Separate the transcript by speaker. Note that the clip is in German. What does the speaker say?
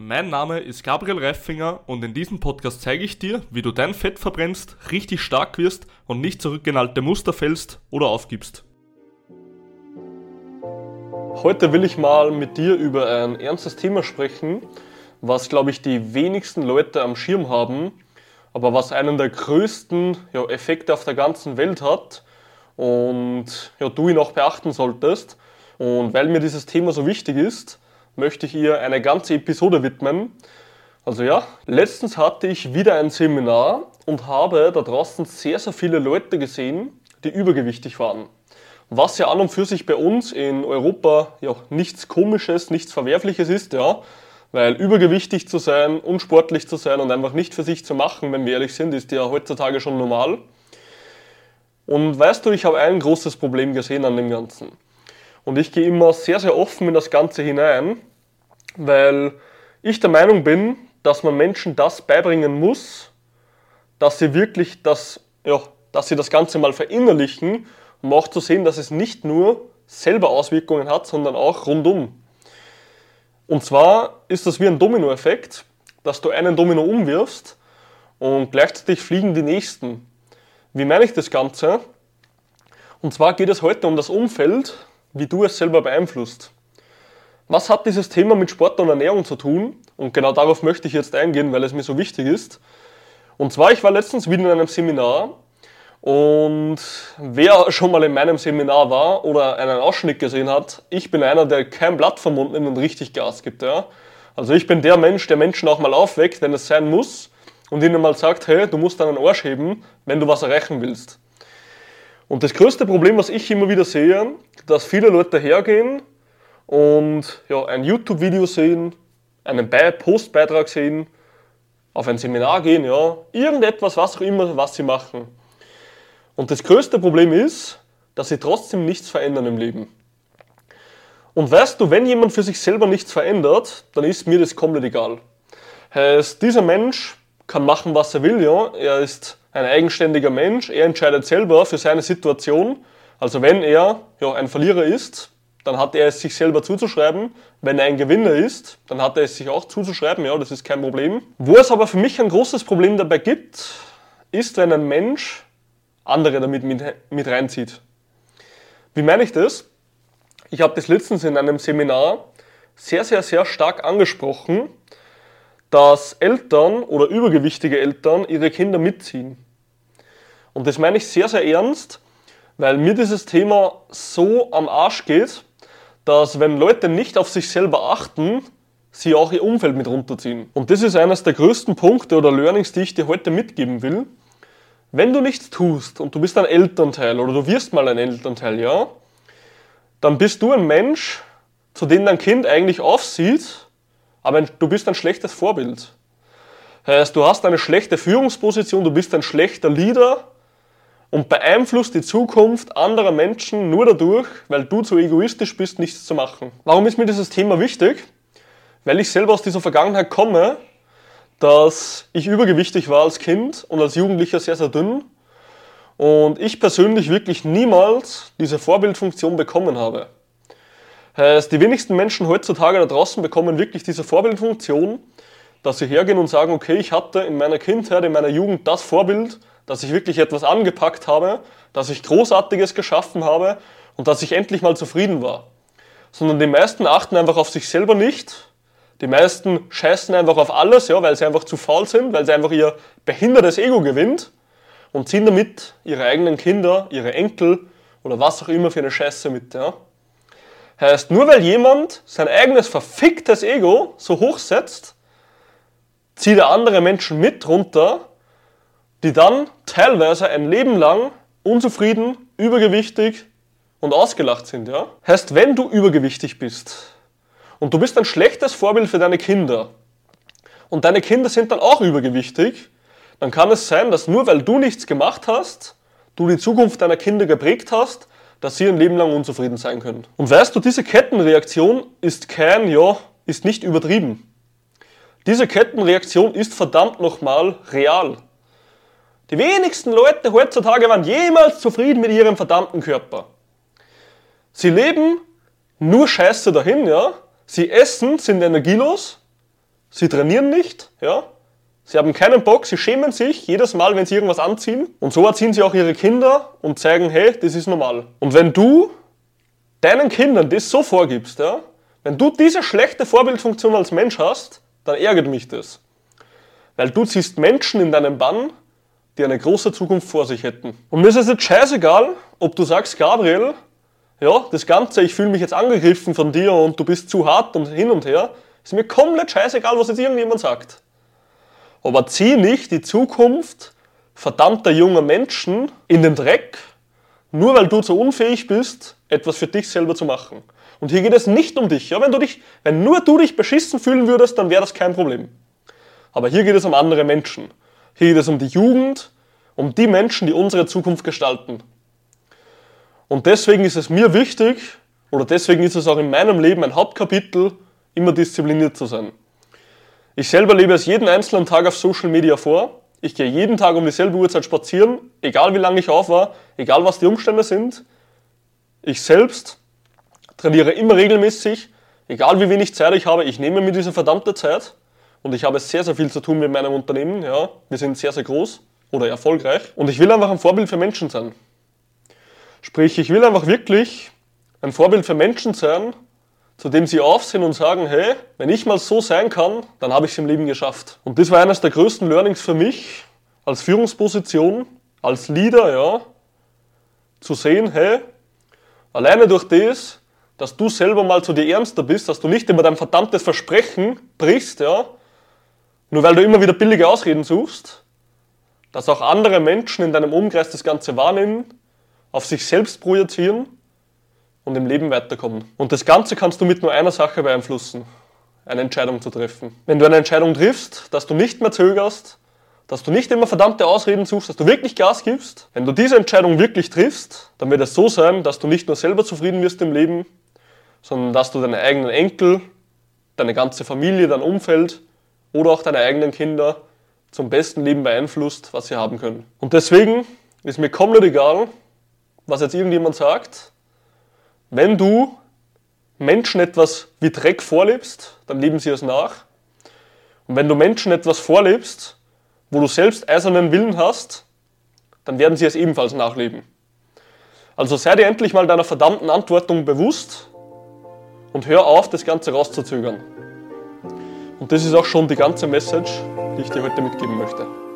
Speaker 1: Mein Name ist Gabriel Reifinger und in diesem Podcast zeige ich dir, wie du dein Fett verbrennst, richtig stark wirst und nicht zurück in alte Muster fällst oder aufgibst. Heute will ich mal mit dir über ein ernstes Thema sprechen, was glaube ich die wenigsten Leute am Schirm haben, aber was einen der größten ja, Effekte auf der ganzen Welt hat und ja, du ihn auch beachten solltest. Und weil mir dieses Thema so wichtig ist, möchte ich ihr eine ganze Episode widmen. Also ja, letztens hatte ich wieder ein Seminar und habe da draußen sehr, sehr viele Leute gesehen, die übergewichtig waren. Was ja an und für sich bei uns in Europa ja nichts Komisches, nichts Verwerfliches ist, ja. Weil übergewichtig zu sein, unsportlich zu sein und einfach nicht für sich zu machen, wenn wir ehrlich sind, ist ja heutzutage schon normal. Und weißt du, ich habe ein großes Problem gesehen an dem Ganzen. Und ich gehe immer sehr, sehr offen in das Ganze hinein, weil ich der Meinung bin, dass man Menschen das beibringen muss, dass sie wirklich das, ja, dass sie das Ganze mal verinnerlichen, um auch zu sehen, dass es nicht nur selber Auswirkungen hat, sondern auch rundum. Und zwar ist das wie ein Dominoeffekt, dass du einen Domino umwirfst und gleichzeitig fliegen die nächsten. Wie meine ich das Ganze? Und zwar geht es heute um das Umfeld, wie du es selber beeinflusst. Was hat dieses Thema mit Sport und Ernährung zu tun? Und genau darauf möchte ich jetzt eingehen, weil es mir so wichtig ist. Und zwar, ich war letztens wieder in einem Seminar und wer schon mal in meinem Seminar war oder einen Ausschnitt gesehen hat, ich bin einer, der kein Blatt vom Mund nimmt und richtig Gas gibt. Ja? Also ich bin der Mensch, der Menschen auch mal aufweckt, wenn es sein muss und ihnen mal sagt, hey, du musst deinen Arsch heben, wenn du was erreichen willst. Und das größte Problem, was ich immer wieder sehe, dass viele Leute hergehen und ja, ein YouTube-Video sehen, einen Postbeitrag sehen, auf ein Seminar gehen, ja, irgendetwas, was auch immer, was sie machen. Und das größte Problem ist, dass sie trotzdem nichts verändern im Leben. Und weißt du, wenn jemand für sich selber nichts verändert, dann ist mir das komplett egal. Heißt, dieser Mensch kann machen, was er will, ja. Er ist ein eigenständiger Mensch, er entscheidet selber für seine Situation. Also wenn er ja, ein Verlierer ist, dann hat er es sich selber zuzuschreiben. Wenn er ein Gewinner ist, dann hat er es sich auch zuzuschreiben, ja, das ist kein Problem. Wo es aber für mich ein großes Problem dabei gibt, ist, wenn ein Mensch andere damit mit, mit reinzieht. Wie meine ich das? Ich habe das letztens in einem Seminar sehr, sehr, sehr stark angesprochen, dass Eltern oder übergewichtige Eltern ihre Kinder mitziehen. Und das meine ich sehr, sehr ernst, weil mir dieses Thema so am Arsch geht, dass wenn Leute nicht auf sich selber achten, sie auch ihr Umfeld mit runterziehen. Und das ist eines der größten Punkte oder Learnings, die ich dir heute mitgeben will. Wenn du nichts tust und du bist ein Elternteil oder du wirst mal ein Elternteil, ja, dann bist du ein Mensch, zu dem dein Kind eigentlich aufsieht, aber du bist ein schlechtes Vorbild. Heißt, du hast eine schlechte Führungsposition, du bist ein schlechter Leader, und beeinflusst die Zukunft anderer Menschen nur dadurch, weil du zu egoistisch bist, nichts zu machen. Warum ist mir dieses Thema wichtig? Weil ich selber aus dieser Vergangenheit komme, dass ich übergewichtig war als Kind und als Jugendlicher sehr, sehr dünn und ich persönlich wirklich niemals diese Vorbildfunktion bekommen habe. Heißt, die wenigsten Menschen heutzutage da draußen bekommen wirklich diese Vorbildfunktion, dass sie hergehen und sagen, okay, ich hatte in meiner Kindheit, in meiner Jugend das Vorbild, dass ich wirklich etwas angepackt habe, dass ich Großartiges geschaffen habe und dass ich endlich mal zufrieden war. Sondern die meisten achten einfach auf sich selber nicht. Die meisten scheißen einfach auf alles, ja, weil sie einfach zu faul sind, weil sie einfach ihr behindertes Ego gewinnt und ziehen damit ihre eigenen Kinder, ihre Enkel oder was auch immer für eine Scheiße mit. Ja. Heißt, nur weil jemand sein eigenes verficktes Ego so hoch setzt, zieht er andere Menschen mit runter die dann teilweise ein Leben lang unzufrieden, übergewichtig und ausgelacht sind. Ja? Heißt, wenn du übergewichtig bist und du bist ein schlechtes Vorbild für deine Kinder und deine Kinder sind dann auch übergewichtig, dann kann es sein, dass nur weil du nichts gemacht hast, du die Zukunft deiner Kinder geprägt hast, dass sie ein Leben lang unzufrieden sein können. Und weißt du, diese Kettenreaktion ist kein, ja, ist nicht übertrieben. Diese Kettenreaktion ist verdammt nochmal real. Die wenigsten Leute heutzutage waren jemals zufrieden mit ihrem verdammten Körper. Sie leben nur Scheiße dahin, ja. Sie essen, sind energielos, sie trainieren nicht, ja. Sie haben keinen Bock, sie schämen sich jedes Mal, wenn sie irgendwas anziehen. Und so erziehen sie auch ihre Kinder und zeigen, hey, das ist normal. Und wenn du deinen Kindern das so vorgibst, ja, wenn du diese schlechte Vorbildfunktion als Mensch hast, dann ärgert mich das. Weil du ziehst Menschen in deinen Bann, die eine große Zukunft vor sich hätten. Und mir ist es jetzt scheißegal, ob du sagst, Gabriel, ja, das Ganze, ich fühle mich jetzt angegriffen von dir und du bist zu hart und hin und her. Ist mir komplett scheißegal, was jetzt irgendjemand sagt. Aber zieh nicht die Zukunft verdammter junger Menschen in den Dreck, nur weil du zu unfähig bist, etwas für dich selber zu machen. Und hier geht es nicht um dich. Ja? Wenn, du dich wenn nur du dich beschissen fühlen würdest, dann wäre das kein Problem. Aber hier geht es um andere Menschen. Hier geht es um die Jugend, um die Menschen, die unsere Zukunft gestalten. Und deswegen ist es mir wichtig, oder deswegen ist es auch in meinem Leben ein Hauptkapitel, immer diszipliniert zu sein. Ich selber lebe es jeden einzelnen Tag auf Social Media vor. Ich gehe jeden Tag um dieselbe Uhrzeit spazieren, egal wie lange ich auf war, egal was die Umstände sind. Ich selbst trainiere immer regelmäßig, egal wie wenig Zeit ich habe, ich nehme mir diese verdammte Zeit und ich habe sehr, sehr viel zu tun mit meinem Unternehmen. Ja, wir sind sehr, sehr groß oder erfolgreich und ich will einfach ein Vorbild für Menschen sein. Sprich, ich will einfach wirklich ein Vorbild für Menschen sein, zu dem sie aufsehen und sagen, hey, wenn ich mal so sein kann, dann habe ich es im Leben geschafft. Und das war eines der größten Learnings für mich als Führungsposition, als Leader, ja, zu sehen, hey, alleine durch das, dass du selber mal zu dir ernster bist, dass du nicht immer dein verdammtes Versprechen brichst, ja, nur weil du immer wieder billige Ausreden suchst, dass auch andere Menschen in deinem Umkreis das Ganze wahrnehmen, auf sich selbst projizieren und im Leben weiterkommen. Und das Ganze kannst du mit nur einer Sache beeinflussen, eine Entscheidung zu treffen. Wenn du eine Entscheidung triffst, dass du nicht mehr zögerst, dass du nicht immer verdammte Ausreden suchst, dass du wirklich Gas gibst, wenn du diese Entscheidung wirklich triffst, dann wird es so sein, dass du nicht nur selber zufrieden wirst im Leben, sondern dass du deine eigenen Enkel, deine ganze Familie, dein Umfeld oder auch deine eigenen Kinder zum besten Leben beeinflusst, was sie haben können. Und deswegen ist mir komplett egal, was jetzt irgendjemand sagt, wenn du Menschen etwas wie Dreck vorlebst, dann leben sie es nach. Und wenn du Menschen etwas vorlebst, wo du selbst eisernen Willen hast, dann werden sie es ebenfalls nachleben. Also sei dir endlich mal deiner verdammten Antwortung bewusst und hör auf, das Ganze rauszuzögern. Und das ist auch schon die ganze Message, die ich dir heute mitgeben möchte.